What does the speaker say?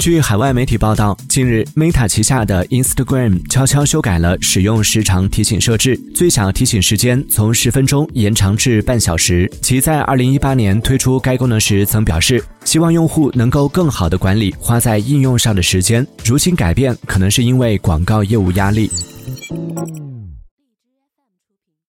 据海外媒体报道，近日 Meta 旗下的 Instagram 悄悄修改了使用时长提醒设置，最小提醒时间从十分钟延长至半小时。其在2018年推出该功能时曾表示，希望用户能够更好地管理花在应用上的时间。如今改变，可能是因为广告业务压力。